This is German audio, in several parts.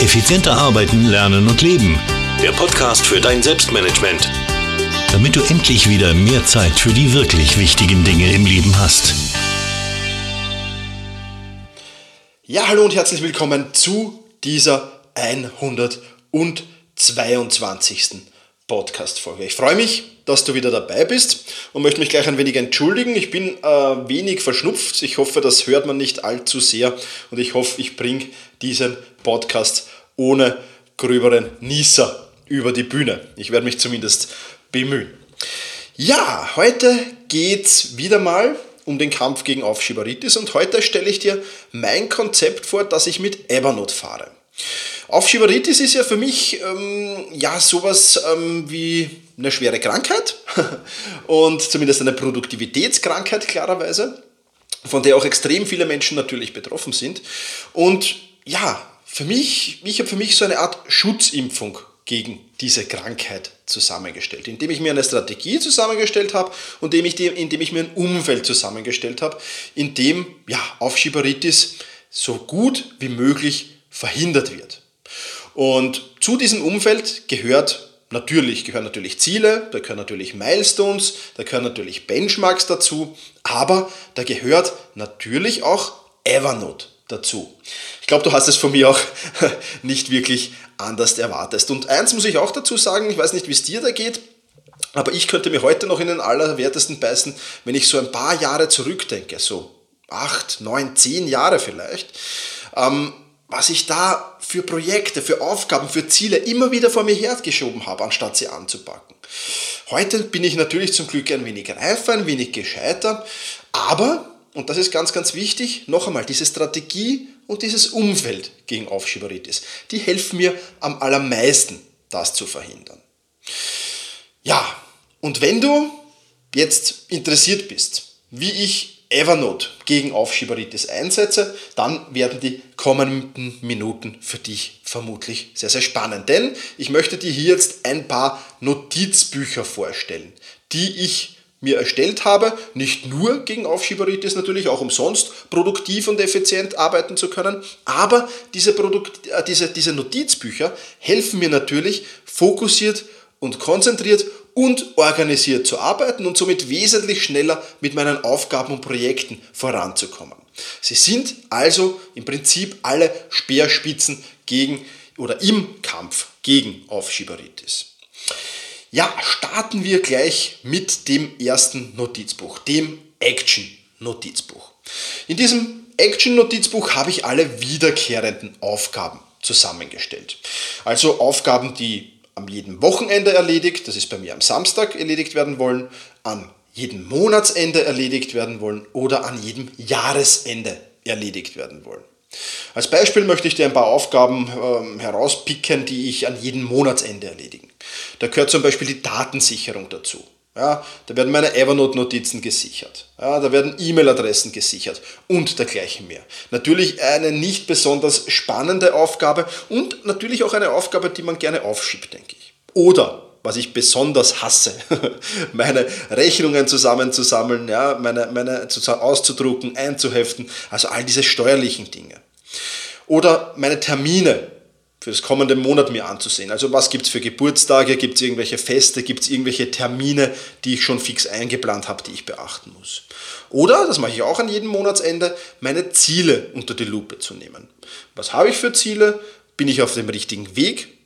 Effizienter arbeiten, lernen und leben. Der Podcast für dein Selbstmanagement. Damit du endlich wieder mehr Zeit für die wirklich wichtigen Dinge im Leben hast. Ja, hallo und herzlich willkommen zu dieser 122. Podcast-Folge. Ich freue mich, dass du wieder dabei bist und möchte mich gleich ein wenig entschuldigen. Ich bin äh, wenig verschnupft. Ich hoffe, das hört man nicht allzu sehr und ich hoffe, ich bringe diesen Podcast ohne gröberen Nieser über die Bühne. Ich werde mich zumindest bemühen. Ja, heute geht es wieder mal um den Kampf gegen Aufschieberitis und heute stelle ich dir mein Konzept vor, das ich mit Evernote fahre. Aufschieberitis ist ja für mich ähm, ja sowas ähm, wie eine schwere Krankheit und zumindest eine Produktivitätskrankheit klarerweise, von der auch extrem viele Menschen natürlich betroffen sind. Und ja, für mich, ich habe für mich so eine Art Schutzimpfung gegen diese Krankheit zusammengestellt, indem ich mir eine Strategie zusammengestellt habe und indem ich, indem ich mir ein Umfeld zusammengestellt habe, in dem ja, Aufschieberitis so gut wie möglich verhindert wird. Und zu diesem Umfeld gehört natürlich, gehören natürlich Ziele, da gehören natürlich Milestones, da gehören natürlich Benchmarks dazu, aber da gehört natürlich auch Evernote dazu. Ich glaube, du hast es von mir auch nicht wirklich anders erwartet. Und eins muss ich auch dazu sagen, ich weiß nicht, wie es dir da geht, aber ich könnte mir heute noch in den Allerwertesten beißen, wenn ich so ein paar Jahre zurückdenke, so acht, neun, zehn Jahre vielleicht. Ähm, was ich da für Projekte, für Aufgaben, für Ziele immer wieder vor mir hergeschoben habe, anstatt sie anzupacken. Heute bin ich natürlich zum Glück ein wenig reifer, ein wenig gescheiter, aber, und das ist ganz, ganz wichtig, noch einmal, diese Strategie und dieses Umfeld gegen Aufschieberitis, die helfen mir am allermeisten, das zu verhindern. Ja, und wenn du jetzt interessiert bist, wie ich Evernote gegen Aufschieberitis einsetze, dann werden die kommenden Minuten für dich vermutlich sehr, sehr spannend. Denn ich möchte dir hier jetzt ein paar Notizbücher vorstellen, die ich mir erstellt habe, nicht nur gegen Aufschieberitis natürlich, auch umsonst produktiv und effizient arbeiten zu können, aber diese, Produkt, äh, diese, diese Notizbücher helfen mir natürlich fokussiert und konzentriert und organisiert zu arbeiten und somit wesentlich schneller mit meinen Aufgaben und Projekten voranzukommen. Sie sind also im Prinzip alle Speerspitzen gegen oder im Kampf gegen Aufschieberitis. Ja, starten wir gleich mit dem ersten Notizbuch, dem Action-Notizbuch. In diesem Action-Notizbuch habe ich alle wiederkehrenden Aufgaben zusammengestellt. Also Aufgaben, die am jedem Wochenende erledigt, das ist bei mir am Samstag erledigt werden wollen, an jedem Monatsende erledigt werden wollen oder an jedem Jahresende erledigt werden wollen. Als Beispiel möchte ich dir ein paar Aufgaben ähm, herauspicken, die ich an jedem Monatsende erledigen. Da gehört zum Beispiel die Datensicherung dazu. Ja, da werden meine Evernote-Notizen gesichert. Ja, da werden E-Mail-Adressen gesichert und dergleichen mehr. Natürlich eine nicht besonders spannende Aufgabe und natürlich auch eine Aufgabe, die man gerne aufschiebt, denke ich. Oder was ich besonders hasse, meine Rechnungen zusammenzusammeln, ja, meine, meine auszudrucken, einzuheften, also all diese steuerlichen Dinge. Oder meine Termine für das kommende Monat mir anzusehen. Also was gibt es für Geburtstage, gibt es irgendwelche Feste, gibt es irgendwelche Termine, die ich schon fix eingeplant habe, die ich beachten muss. Oder, das mache ich auch an jedem Monatsende, meine Ziele unter die Lupe zu nehmen. Was habe ich für Ziele? Bin ich auf dem richtigen Weg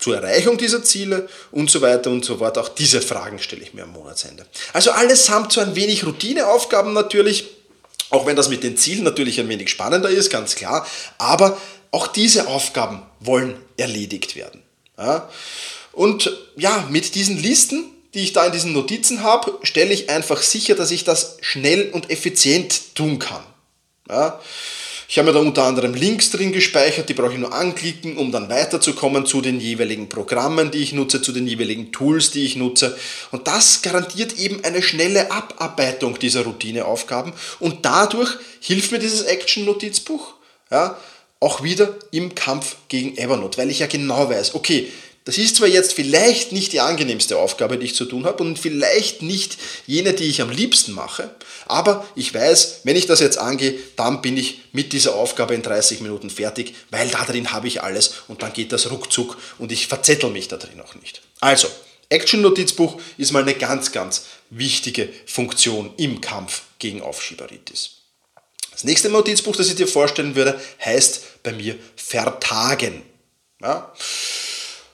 zur Erreichung dieser Ziele und so weiter und so fort. Auch diese Fragen stelle ich mir am Monatsende. Also allesamt so ein wenig Routineaufgaben natürlich, auch wenn das mit den Zielen natürlich ein wenig spannender ist, ganz klar. Aber auch diese Aufgaben wollen erledigt werden. Ja? Und ja, mit diesen Listen, die ich da in diesen Notizen habe, stelle ich einfach sicher, dass ich das schnell und effizient tun kann. Ja? Ich habe mir da unter anderem Links drin gespeichert, die brauche ich nur anklicken, um dann weiterzukommen zu den jeweiligen Programmen, die ich nutze, zu den jeweiligen Tools, die ich nutze. Und das garantiert eben eine schnelle Abarbeitung dieser Routineaufgaben und dadurch hilft mir dieses Action-Notizbuch. Ja, auch wieder im Kampf gegen Evernote, weil ich ja genau weiß, okay, das ist zwar jetzt vielleicht nicht die angenehmste Aufgabe, die ich zu tun habe und vielleicht nicht jene, die ich am liebsten mache, aber ich weiß, wenn ich das jetzt angehe, dann bin ich mit dieser Aufgabe in 30 Minuten fertig, weil da drin habe ich alles und dann geht das ruckzuck und ich verzettel mich da drin auch nicht. Also, Action-Notizbuch ist mal eine ganz, ganz wichtige Funktion im Kampf gegen Aufschieberitis. Das nächste Notizbuch, das ich dir vorstellen würde, heißt bei mir Vertagen. Ja?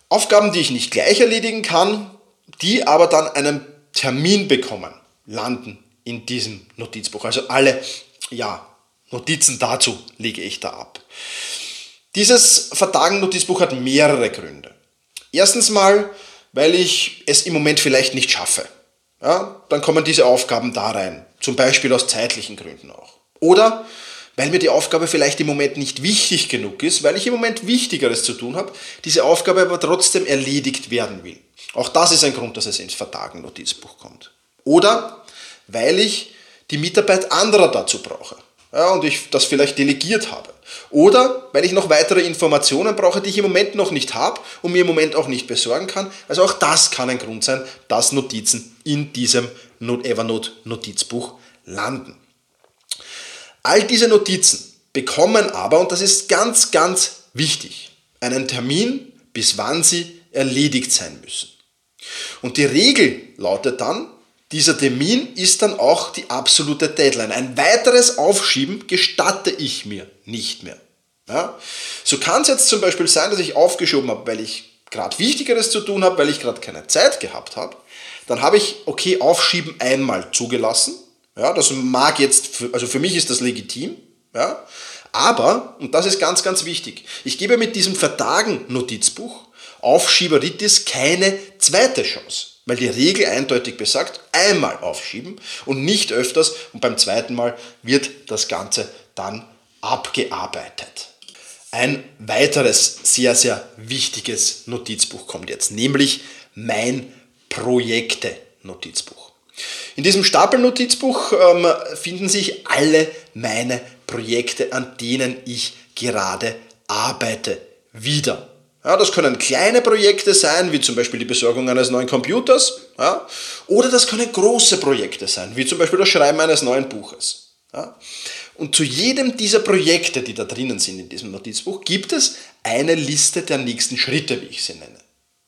Aufgaben, die ich nicht gleich erledigen kann, die aber dann einen Termin bekommen, landen in diesem Notizbuch. Also alle ja, Notizen dazu lege ich da ab. Dieses Vertagen-Notizbuch hat mehrere Gründe. Erstens mal, weil ich es im Moment vielleicht nicht schaffe. Ja, dann kommen diese Aufgaben da rein, zum Beispiel aus zeitlichen Gründen auch. Oder weil mir die Aufgabe vielleicht im Moment nicht wichtig genug ist, weil ich im Moment Wichtigeres zu tun habe, diese Aufgabe aber trotzdem erledigt werden will. Auch das ist ein Grund, dass es ins Vertagen-Notizbuch kommt. Oder weil ich die Mitarbeit anderer dazu brauche ja, und ich das vielleicht delegiert habe. Oder weil ich noch weitere Informationen brauche, die ich im Moment noch nicht habe und mir im Moment auch nicht besorgen kann. Also auch das kann ein Grund sein, dass Notizen in diesem Evernote-Notizbuch landen. All diese Notizen bekommen aber, und das ist ganz, ganz wichtig, einen Termin, bis wann sie erledigt sein müssen. Und die Regel lautet dann, dieser Termin ist dann auch die absolute Deadline. Ein weiteres Aufschieben gestatte ich mir nicht mehr. Ja? So kann es jetzt zum Beispiel sein, dass ich aufgeschoben habe, weil ich gerade Wichtigeres zu tun habe, weil ich gerade keine Zeit gehabt habe. Dann habe ich, okay, Aufschieben einmal zugelassen. Ja, das mag jetzt, also für mich ist das legitim. Ja, aber, und das ist ganz, ganz wichtig, ich gebe mit diesem Vertagen-Notizbuch Aufschieberitis keine zweite Chance. Weil die Regel eindeutig besagt, einmal aufschieben und nicht öfters und beim zweiten Mal wird das Ganze dann abgearbeitet. Ein weiteres sehr, sehr wichtiges Notizbuch kommt jetzt, nämlich mein Projekte-Notizbuch. In diesem Stapelnotizbuch ähm, finden sich alle meine Projekte, an denen ich gerade arbeite, wieder. Ja, das können kleine Projekte sein, wie zum Beispiel die Besorgung eines neuen Computers. Ja, oder das können große Projekte sein, wie zum Beispiel das Schreiben eines neuen Buches. Ja. Und zu jedem dieser Projekte, die da drinnen sind in diesem Notizbuch, gibt es eine Liste der nächsten Schritte, wie ich sie nenne.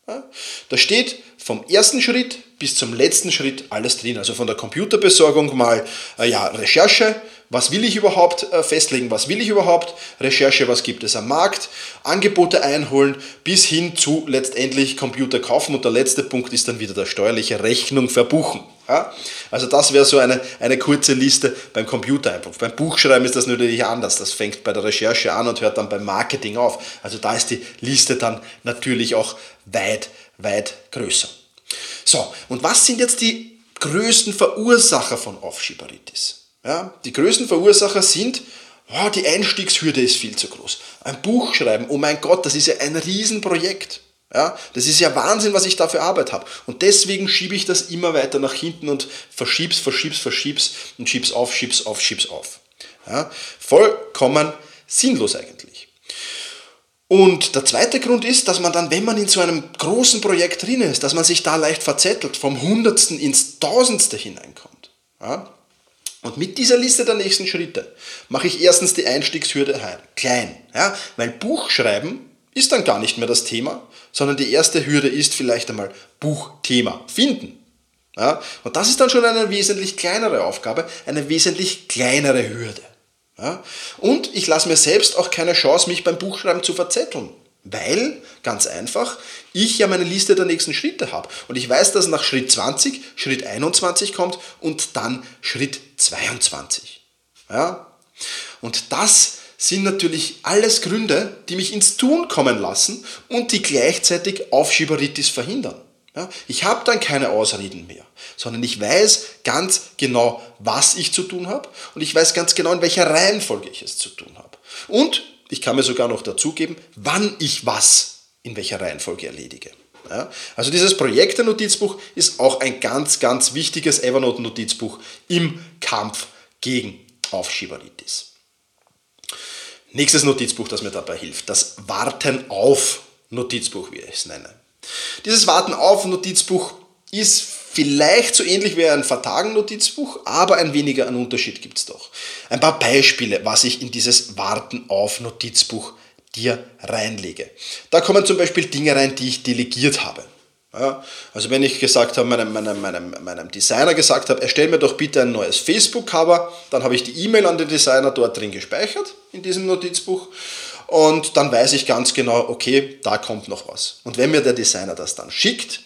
Ja, da steht vom ersten Schritt bis zum letzten Schritt alles drin. Also von der Computerbesorgung mal äh, ja, Recherche, was will ich überhaupt äh, festlegen, was will ich überhaupt, Recherche, was gibt es am Markt, Angebote einholen, bis hin zu letztendlich Computer kaufen und der letzte Punkt ist dann wieder der steuerliche Rechnung verbuchen. Ja? Also das wäre so eine, eine kurze Liste beim Computereinbruch. Beim Buchschreiben ist das natürlich anders. Das fängt bei der Recherche an und hört dann beim Marketing auf. Also da ist die Liste dann natürlich auch weit, weit größer. So, und was sind jetzt die größten Verursacher von Aufschieberitis? Ja, die größten Verursacher sind, oh, die Einstiegshürde ist viel zu groß. Ein Buch schreiben, oh mein Gott, das ist ja ein Riesenprojekt. Ja, das ist ja Wahnsinn, was ich da für Arbeit habe. Und deswegen schiebe ich das immer weiter nach hinten und verschieb's, verschieb's, verschieb's und schieb's auf, schieb's auf, schieb's auf. Ja, vollkommen sinnlos eigentlich. Und der zweite Grund ist, dass man dann, wenn man in so einem großen Projekt drin ist, dass man sich da leicht verzettelt, vom Hundertsten ins Tausendste hineinkommt. Ja? Und mit dieser Liste der nächsten Schritte mache ich erstens die Einstiegshürde klein. Ja? Weil Buchschreiben ist dann gar nicht mehr das Thema, sondern die erste Hürde ist vielleicht einmal Buchthema finden. Ja? Und das ist dann schon eine wesentlich kleinere Aufgabe, eine wesentlich kleinere Hürde. Ja? Und ich lasse mir selbst auch keine Chance, mich beim Buchschreiben zu verzetteln. Weil, ganz einfach, ich ja meine Liste der nächsten Schritte habe. Und ich weiß, dass nach Schritt 20 Schritt 21 kommt und dann Schritt 22. Ja? Und das sind natürlich alles Gründe, die mich ins Tun kommen lassen und die gleichzeitig Aufschieberitis verhindern. Ja? Ich habe dann keine Ausreden mehr sondern ich weiß ganz genau, was ich zu tun habe und ich weiß ganz genau, in welcher Reihenfolge ich es zu tun habe. Und ich kann mir sogar noch dazugeben, wann ich was in welcher Reihenfolge erledige. Ja, also dieses Projekte-Notizbuch ist auch ein ganz, ganz wichtiges Evernote-Notizbuch im Kampf gegen Aufschieberitis. Nächstes Notizbuch, das mir dabei hilft, das Warten auf Notizbuch, wie ich es nenne. Dieses Warten auf Notizbuch ist vielleicht so ähnlich wie ein Vertagen-Notizbuch, aber ein weniger an Unterschied gibt es doch. Ein paar Beispiele, was ich in dieses Warten auf Notizbuch dir reinlege. Da kommen zum Beispiel Dinge rein, die ich delegiert habe. Ja, also wenn ich gesagt habe, meinem, meinem, meinem, meinem Designer gesagt habe, erstell mir doch bitte ein neues Facebook-Cover, dann habe ich die E-Mail an den Designer dort drin gespeichert, in diesem Notizbuch. Und dann weiß ich ganz genau, okay, da kommt noch was. Und wenn mir der Designer das dann schickt,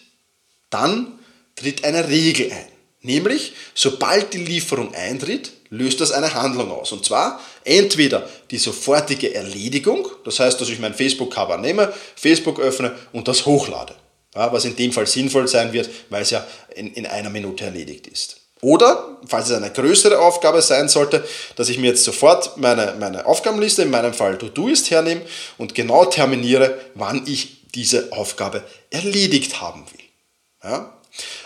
dann tritt eine Regel ein. Nämlich, sobald die Lieferung eintritt, löst das eine Handlung aus. Und zwar entweder die sofortige Erledigung, das heißt, dass ich mein Facebook-Cover nehme, Facebook öffne und das hochlade. Ja, was in dem Fall sinnvoll sein wird, weil es ja in, in einer Minute erledigt ist. Oder, falls es eine größere Aufgabe sein sollte, dass ich mir jetzt sofort meine, meine Aufgabenliste, in meinem Fall To-Do-Ist hernehme und genau terminiere, wann ich diese Aufgabe erledigt haben will. Ja?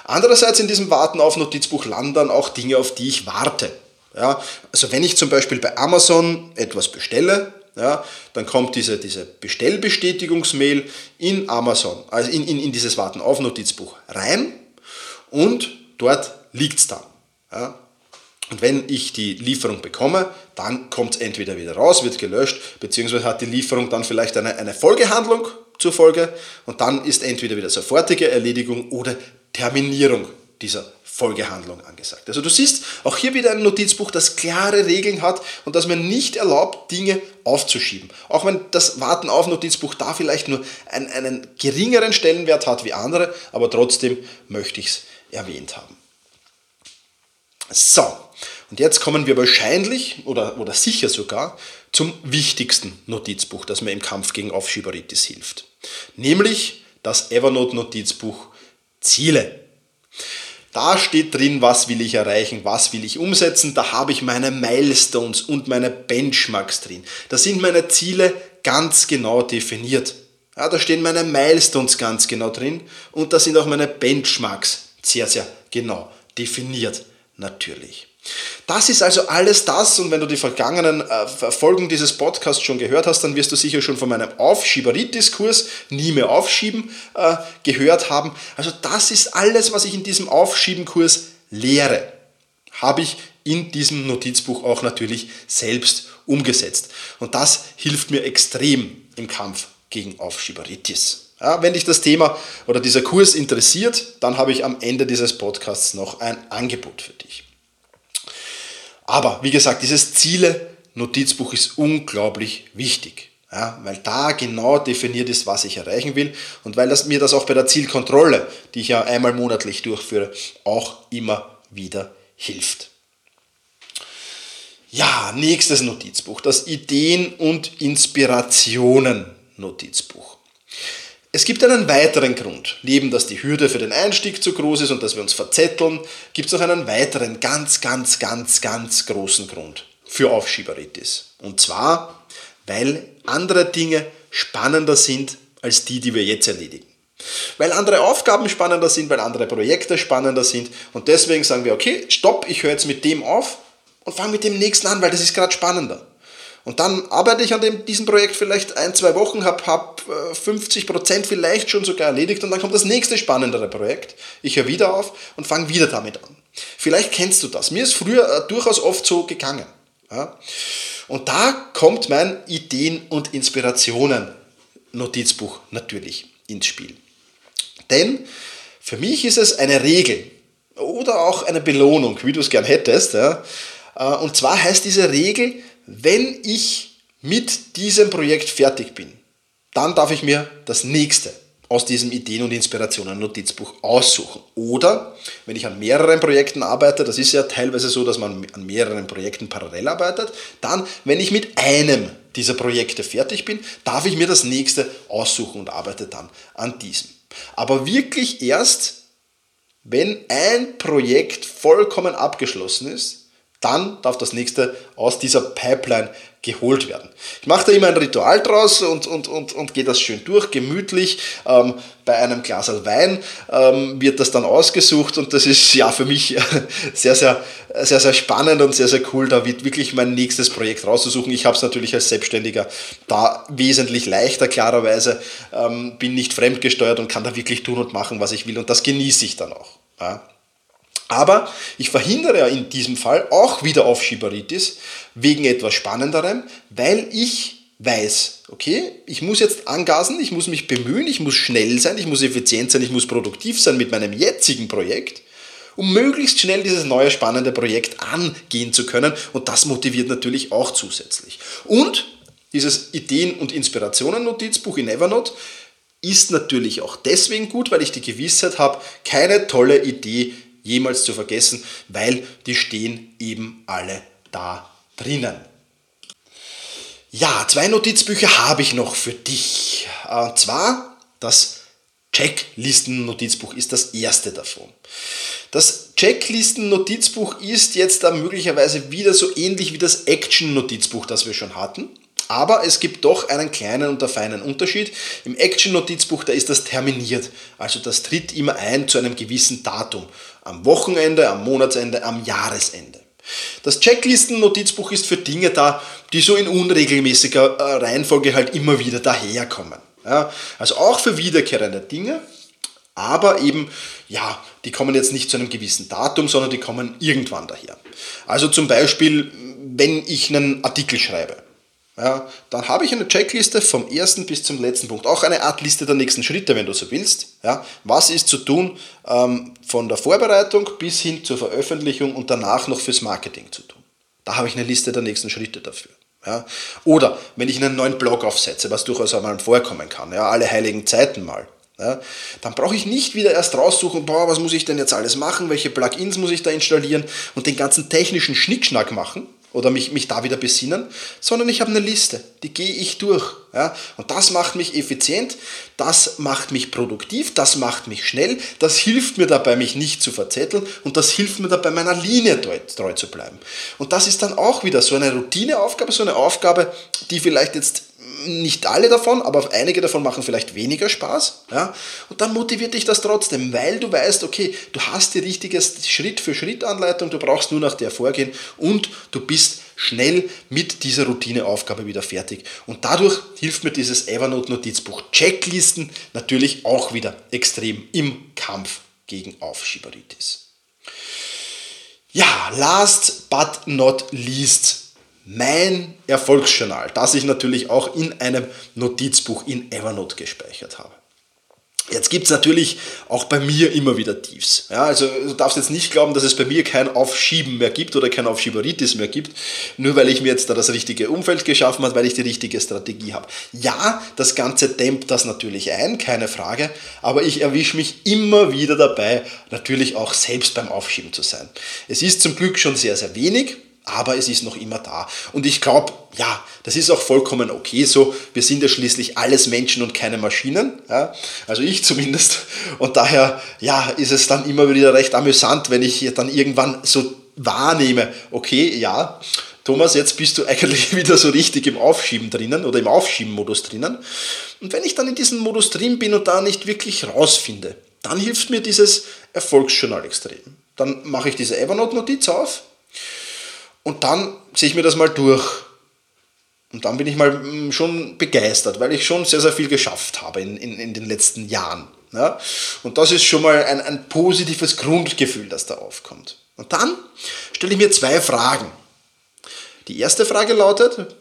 Andererseits in diesem Warten auf Notizbuch landen dann auch Dinge, auf die ich warte. Ja? Also wenn ich zum Beispiel bei Amazon etwas bestelle, ja, dann kommt diese, diese Bestellbestätigungsmail in Amazon, also in, in, in dieses Warten auf Notizbuch rein und dort liegt es dann. Ja. Und wenn ich die Lieferung bekomme, dann kommt es entweder wieder raus, wird gelöscht, beziehungsweise hat die Lieferung dann vielleicht eine, eine Folgehandlung zur Folge und dann ist entweder wieder sofortige Erledigung oder Terminierung dieser Folgehandlung angesagt. Also du siehst auch hier wieder ein Notizbuch, das klare Regeln hat und das mir nicht erlaubt, Dinge aufzuschieben. Auch wenn das Warten auf Notizbuch da vielleicht nur einen, einen geringeren Stellenwert hat wie andere, aber trotzdem möchte ich es erwähnt haben. So, und jetzt kommen wir wahrscheinlich oder, oder sicher sogar zum wichtigsten Notizbuch, das mir im Kampf gegen Aufschieberitis hilft. Nämlich das Evernote-Notizbuch Ziele. Da steht drin, was will ich erreichen, was will ich umsetzen. Da habe ich meine Milestones und meine Benchmarks drin. Da sind meine Ziele ganz genau definiert. Ja, da stehen meine Milestones ganz genau drin und da sind auch meine Benchmarks sehr, sehr genau definiert natürlich. Das ist also alles das, und wenn du die vergangenen äh, Folgen dieses Podcasts schon gehört hast, dann wirst du sicher schon von meinem Aufschieberitis-Kurs, nie mehr aufschieben, äh, gehört haben. Also das ist alles, was ich in diesem Aufschieben-Kurs lehre, habe ich in diesem Notizbuch auch natürlich selbst umgesetzt. Und das hilft mir extrem im Kampf gegen Aufschieberitis. Ja, wenn dich das Thema oder dieser Kurs interessiert, dann habe ich am Ende dieses Podcasts noch ein Angebot für dich. Aber wie gesagt, dieses Ziele-Notizbuch ist unglaublich wichtig, ja, weil da genau definiert ist, was ich erreichen will und weil das, mir das auch bei der Zielkontrolle, die ich ja einmal monatlich durchführe, auch immer wieder hilft. Ja, nächstes Notizbuch, das Ideen- und Inspirationen-Notizbuch. Es gibt einen weiteren Grund. Neben dass die Hürde für den Einstieg zu groß ist und dass wir uns verzetteln, gibt es noch einen weiteren ganz, ganz, ganz, ganz großen Grund für Aufschieberitis. Und zwar, weil andere Dinge spannender sind als die, die wir jetzt erledigen. Weil andere Aufgaben spannender sind, weil andere Projekte spannender sind. Und deswegen sagen wir, okay, stopp, ich höre jetzt mit dem auf und fange mit dem nächsten an, weil das ist gerade spannender. Und dann arbeite ich an dem, diesem Projekt vielleicht ein, zwei Wochen, habe hab 50 Prozent vielleicht schon sogar erledigt und dann kommt das nächste spannendere Projekt. Ich höre wieder auf und fange wieder damit an. Vielleicht kennst du das. Mir ist früher äh, durchaus oft so gegangen. Ja? Und da kommt mein Ideen- und Inspirationen-Notizbuch natürlich ins Spiel. Denn für mich ist es eine Regel oder auch eine Belohnung, wie du es gern hättest. Ja? Äh, und zwar heißt diese Regel, wenn ich mit diesem Projekt fertig bin, dann darf ich mir das nächste aus diesem Ideen- und Inspirationen-Notizbuch aussuchen. Oder wenn ich an mehreren Projekten arbeite, das ist ja teilweise so, dass man an mehreren Projekten parallel arbeitet, dann, wenn ich mit einem dieser Projekte fertig bin, darf ich mir das nächste aussuchen und arbeite dann an diesem. Aber wirklich erst, wenn ein Projekt vollkommen abgeschlossen ist, Dann darf das nächste aus dieser Pipeline geholt werden. Ich mache da immer ein Ritual draus und, und, und, und gehe das schön durch, gemütlich. Ähm, bei einem Glas Wein ähm, wird das dann ausgesucht und das ist ja für mich sehr, sehr, sehr, sehr spannend und sehr, sehr cool, da wirklich mein nächstes Projekt rauszusuchen. Ich habe es natürlich als Selbstständiger da wesentlich leichter, klarerweise. Ähm, bin nicht fremdgesteuert und kann da wirklich tun und machen, was ich will und das genieße ich dann auch. Ja. Aber ich verhindere ja in diesem Fall auch wieder Aufschieberitis wegen etwas Spannenderem, weil ich weiß, okay, ich muss jetzt angasen, ich muss mich bemühen, ich muss schnell sein, ich muss effizient sein, ich muss produktiv sein mit meinem jetzigen Projekt, um möglichst schnell dieses neue spannende Projekt angehen zu können. Und das motiviert natürlich auch zusätzlich. Und dieses Ideen- und Inspirationen-Notizbuch in Evernote ist natürlich auch deswegen gut, weil ich die Gewissheit habe, keine tolle Idee jemals zu vergessen, weil die stehen eben alle da drinnen. Ja, zwei Notizbücher habe ich noch für dich. Und zwar das Checklisten-Notizbuch ist das erste davon. Das Checklisten-Notizbuch ist jetzt da möglicherweise wieder so ähnlich wie das Action-Notizbuch, das wir schon hatten. Aber es gibt doch einen kleinen und feinen Unterschied. Im Action-Notizbuch, da ist das terminiert. Also das tritt immer ein zu einem gewissen Datum. Am Wochenende, am Monatsende, am Jahresende. Das Checklisten-Notizbuch ist für Dinge da, die so in unregelmäßiger äh, Reihenfolge halt immer wieder daherkommen. Ja, also auch für wiederkehrende Dinge, aber eben, ja, die kommen jetzt nicht zu einem gewissen Datum, sondern die kommen irgendwann daher. Also zum Beispiel, wenn ich einen Artikel schreibe ja, dann habe ich eine Checkliste vom ersten bis zum letzten Punkt. Auch eine Art Liste der nächsten Schritte, wenn du so willst. Ja, was ist zu tun ähm, von der Vorbereitung bis hin zur Veröffentlichung und danach noch fürs Marketing zu tun. Da habe ich eine Liste der nächsten Schritte dafür. Ja, oder wenn ich einen neuen Blog aufsetze, was durchaus einmal vorkommen kann, ja, alle heiligen Zeiten mal. Ja, dann brauche ich nicht wieder erst raussuchen, boah, was muss ich denn jetzt alles machen, welche Plugins muss ich da installieren und den ganzen technischen Schnickschnack machen, oder mich, mich da wieder besinnen, sondern ich habe eine Liste, die gehe ich durch. Ja? Und das macht mich effizient, das macht mich produktiv, das macht mich schnell, das hilft mir dabei, mich nicht zu verzetteln und das hilft mir dabei, meiner Linie treu, treu zu bleiben. Und das ist dann auch wieder so eine Routineaufgabe, so eine Aufgabe, die vielleicht jetzt nicht alle davon, aber einige davon machen vielleicht weniger Spaß. Ja? Und dann motiviert dich das trotzdem, weil du weißt, okay, du hast die richtige Schritt-für-Schritt-Anleitung, du brauchst nur nach der vorgehen und du bist schnell mit dieser Routineaufgabe wieder fertig. Und dadurch hilft mir dieses Evernote-Notizbuch Checklisten natürlich auch wieder extrem im Kampf gegen Aufschieberitis. Ja, last but not least mein Erfolgsjournal, das ich natürlich auch in einem Notizbuch in Evernote gespeichert habe. Jetzt gibt es natürlich auch bei mir immer wieder Tiefs. Ja, also du darfst jetzt nicht glauben, dass es bei mir kein Aufschieben mehr gibt oder kein Aufschieberitis mehr gibt, nur weil ich mir jetzt da das richtige Umfeld geschaffen habe, weil ich die richtige Strategie habe. Ja, das Ganze dämmt das natürlich ein, keine Frage, aber ich erwische mich immer wieder dabei, natürlich auch selbst beim Aufschieben zu sein. Es ist zum Glück schon sehr, sehr wenig, aber es ist noch immer da. Und ich glaube, ja, das ist auch vollkommen okay so. Wir sind ja schließlich alles Menschen und keine Maschinen. Ja? Also ich zumindest. Und daher, ja, ist es dann immer wieder recht amüsant, wenn ich dann irgendwann so wahrnehme, okay, ja, Thomas, jetzt bist du eigentlich wieder so richtig im Aufschieben drinnen oder im Aufschieben-Modus drinnen. Und wenn ich dann in diesem Modus drin bin und da nicht wirklich rausfinde, dann hilft mir dieses Erfolgsjournal extrem. Dann mache ich diese Evernote-Notiz auf und dann sehe ich mir das mal durch. Und dann bin ich mal mm, schon begeistert, weil ich schon sehr, sehr viel geschafft habe in, in, in den letzten Jahren. Ja? Und das ist schon mal ein, ein positives Grundgefühl, das da aufkommt. Und dann stelle ich mir zwei Fragen. Die erste Frage lautet,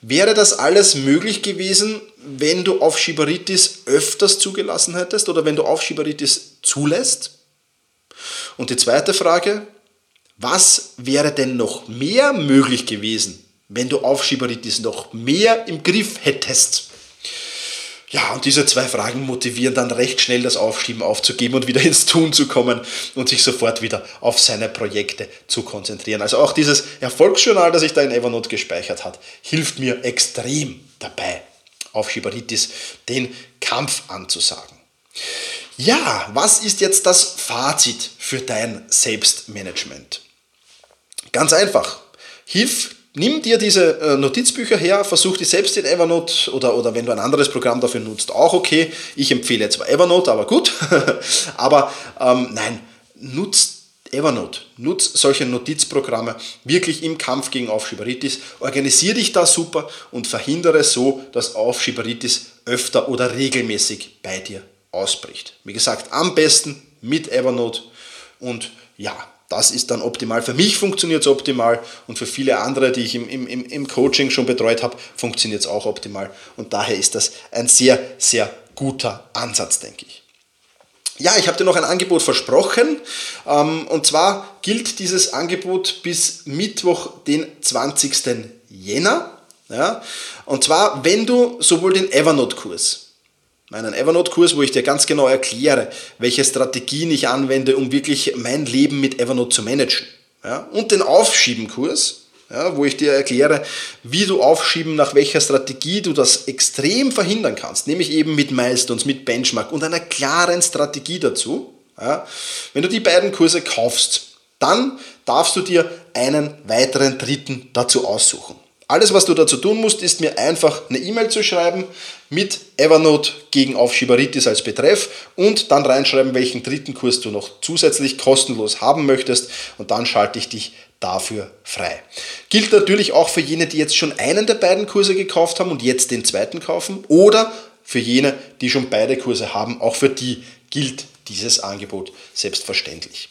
wäre das alles möglich gewesen, wenn du Aufschieberitis öfters zugelassen hättest oder wenn du Aufschieberitis zulässt? Und die zweite Frage, was wäre denn noch mehr möglich gewesen, wenn du Aufschieberitis noch mehr im Griff hättest? Ja, und diese zwei Fragen motivieren dann recht schnell das Aufschieben aufzugeben und wieder ins Tun zu kommen und sich sofort wieder auf seine Projekte zu konzentrieren. Also auch dieses Erfolgsjournal, das ich da in Evernote gespeichert hat, hilft mir extrem dabei, Aufschieberitis den Kampf anzusagen. Ja, was ist jetzt das Fazit für dein Selbstmanagement? Ganz einfach. Hilf nimm dir diese äh, Notizbücher her, versuch die selbst in Evernote oder, oder wenn du ein anderes Programm dafür nutzt, auch okay. Ich empfehle zwar Evernote, aber gut. aber ähm, nein, nutzt Evernote, nutz solche Notizprogramme wirklich im Kampf gegen Aufschieberitis. Organisier dich da super und verhindere so, dass Aufschieberitis öfter oder regelmäßig bei dir ausbricht. Wie gesagt, am besten mit Evernote und ja, das ist dann optimal. Für mich funktioniert es optimal und für viele andere, die ich im, im, im Coaching schon betreut habe, funktioniert es auch optimal. Und daher ist das ein sehr, sehr guter Ansatz, denke ich. Ja, ich habe dir noch ein Angebot versprochen. Ähm, und zwar gilt dieses Angebot bis Mittwoch, den 20. Jänner. Und zwar, wenn du sowohl den Evernote-Kurs meinen Evernote-Kurs, wo ich dir ganz genau erkläre, welche Strategien ich anwende, um wirklich mein Leben mit Evernote zu managen. Ja? Und den Aufschieben-Kurs, ja, wo ich dir erkläre, wie du aufschieben, nach welcher Strategie du das extrem verhindern kannst, nämlich eben mit Milestones, mit Benchmark und einer klaren Strategie dazu. Ja? Wenn du die beiden Kurse kaufst, dann darfst du dir einen weiteren dritten dazu aussuchen. Alles, was du dazu tun musst, ist mir einfach eine E-Mail zu schreiben mit Evernote gegen Aufschieberitis als Betreff und dann reinschreiben, welchen dritten Kurs du noch zusätzlich kostenlos haben möchtest und dann schalte ich dich dafür frei. Gilt natürlich auch für jene, die jetzt schon einen der beiden Kurse gekauft haben und jetzt den zweiten kaufen oder für jene, die schon beide Kurse haben, auch für die gilt dieses Angebot selbstverständlich.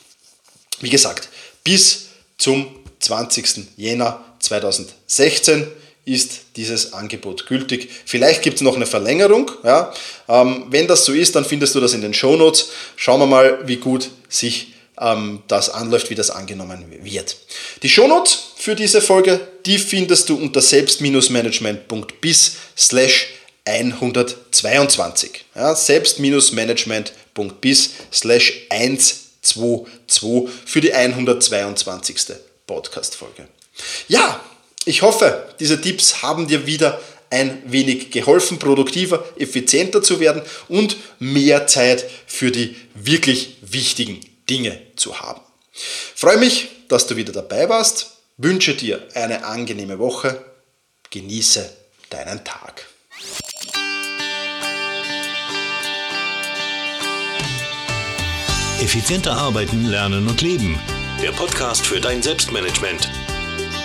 Wie gesagt, bis zum 20. Jänner 2016 ist dieses Angebot gültig. Vielleicht gibt es noch eine Verlängerung. Ja. Ähm, wenn das so ist, dann findest du das in den Shownotes. Schauen wir mal, wie gut sich ähm, das anläuft, wie das angenommen wird. Die Shownotes für diese Folge, die findest du unter selbst-management.bis slash 122. Ja, selbst-management.bis slash 122 für die 122. Podcast-Folge. Ja, ich hoffe, diese Tipps haben dir wieder ein wenig geholfen, produktiver, effizienter zu werden und mehr Zeit für die wirklich wichtigen Dinge zu haben. freue mich, dass du wieder dabei warst, wünsche dir eine angenehme Woche, genieße deinen Tag. Effizienter arbeiten, lernen und leben. Der Podcast für dein Selbstmanagement